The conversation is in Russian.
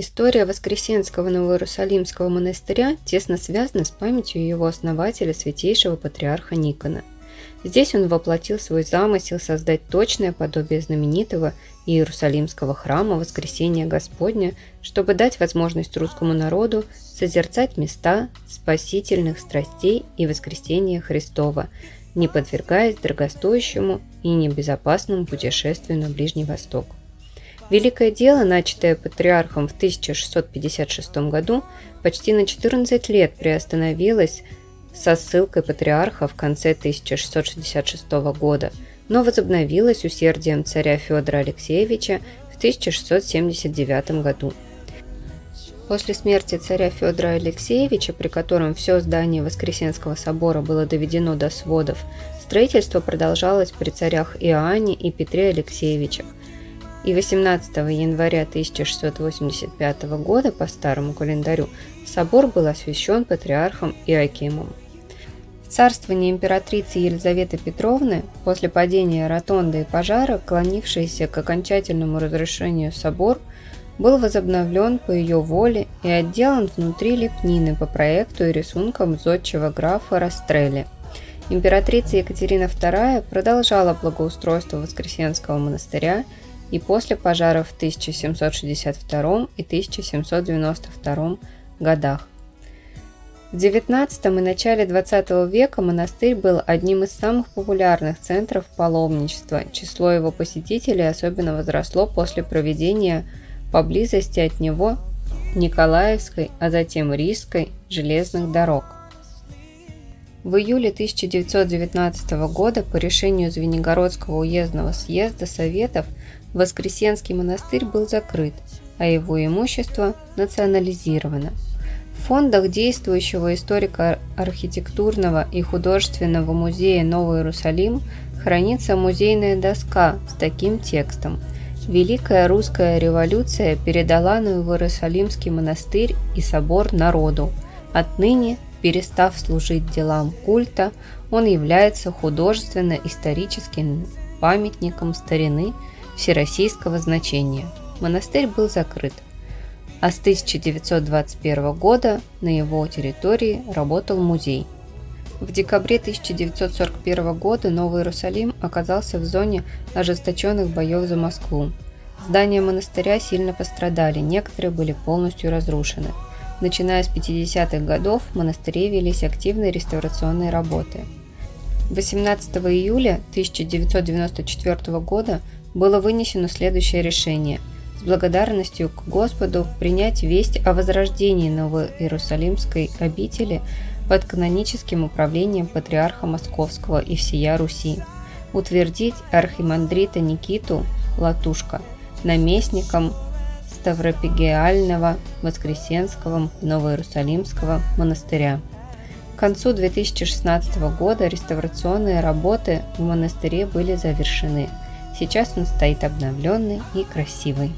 История Воскресенского Новоиерусалимского монастыря тесно связана с памятью его основателя, святейшего патриарха Никона. Здесь он воплотил свой замысел создать точное подобие знаменитого Иерусалимского храма Воскресения Господня, чтобы дать возможность русскому народу созерцать места спасительных страстей и воскресения Христова, не подвергаясь дорогостоящему и небезопасному путешествию на Ближний Восток. Великое дело, начатое патриархом в 1656 году, почти на 14 лет приостановилось со ссылкой патриарха в конце 1666 года, но возобновилось усердием царя Федора Алексеевича в 1679 году. После смерти царя Федора Алексеевича, при котором все здание Воскресенского собора было доведено до сводов, строительство продолжалось при царях Иоанне и Петре Алексеевичах, и 18 января 1685 года по старому календарю собор был освящен патриархом Иоакимом. В царствовании императрицы Елизаветы Петровны после падения ротонды и пожара, клонившийся к окончательному разрушению собор, был возобновлен по ее воле и отделан внутри лепнины по проекту и рисункам зодчего графа Растрелли. Императрица Екатерина II продолжала благоустройство Воскресенского монастыря – и после пожаров в 1762 и 1792 годах. В XIX и начале XX века монастырь был одним из самых популярных центров паломничества. Число его посетителей особенно возросло после проведения поблизости от него Николаевской, а затем Рижской железных дорог. В июле 1919 года по решению Звенигородского уездного съезда Советов Воскресенский монастырь был закрыт, а его имущество национализировано. В фондах действующего историко-архитектурного и художественного музея Новый Иерусалим хранится музейная доска с таким текстом «Великая русская революция передала Новый Иерусалимский монастырь и собор народу. Отныне, перестав служить делам культа, он является художественно-историческим памятником старины – всероссийского значения. Монастырь был закрыт, а с 1921 года на его территории работал музей. В декабре 1941 года Новый Иерусалим оказался в зоне ожесточенных боев за Москву. Здания монастыря сильно пострадали, некоторые были полностью разрушены. Начиная с 50-х годов в монастыре велись активные реставрационные работы. 18 июля 1994 года было вынесено следующее решение – с благодарностью к Господу принять весть о возрождении Новой Иерусалимской обители под каноническим управлением Патриарха Московского и всея Руси, утвердить архимандрита Никиту Латушка наместником Ставропигиального Воскресенского Новоиерусалимского монастыря. К концу 2016 года реставрационные работы в монастыре были завершены – Сейчас он стоит обновленный и красивый.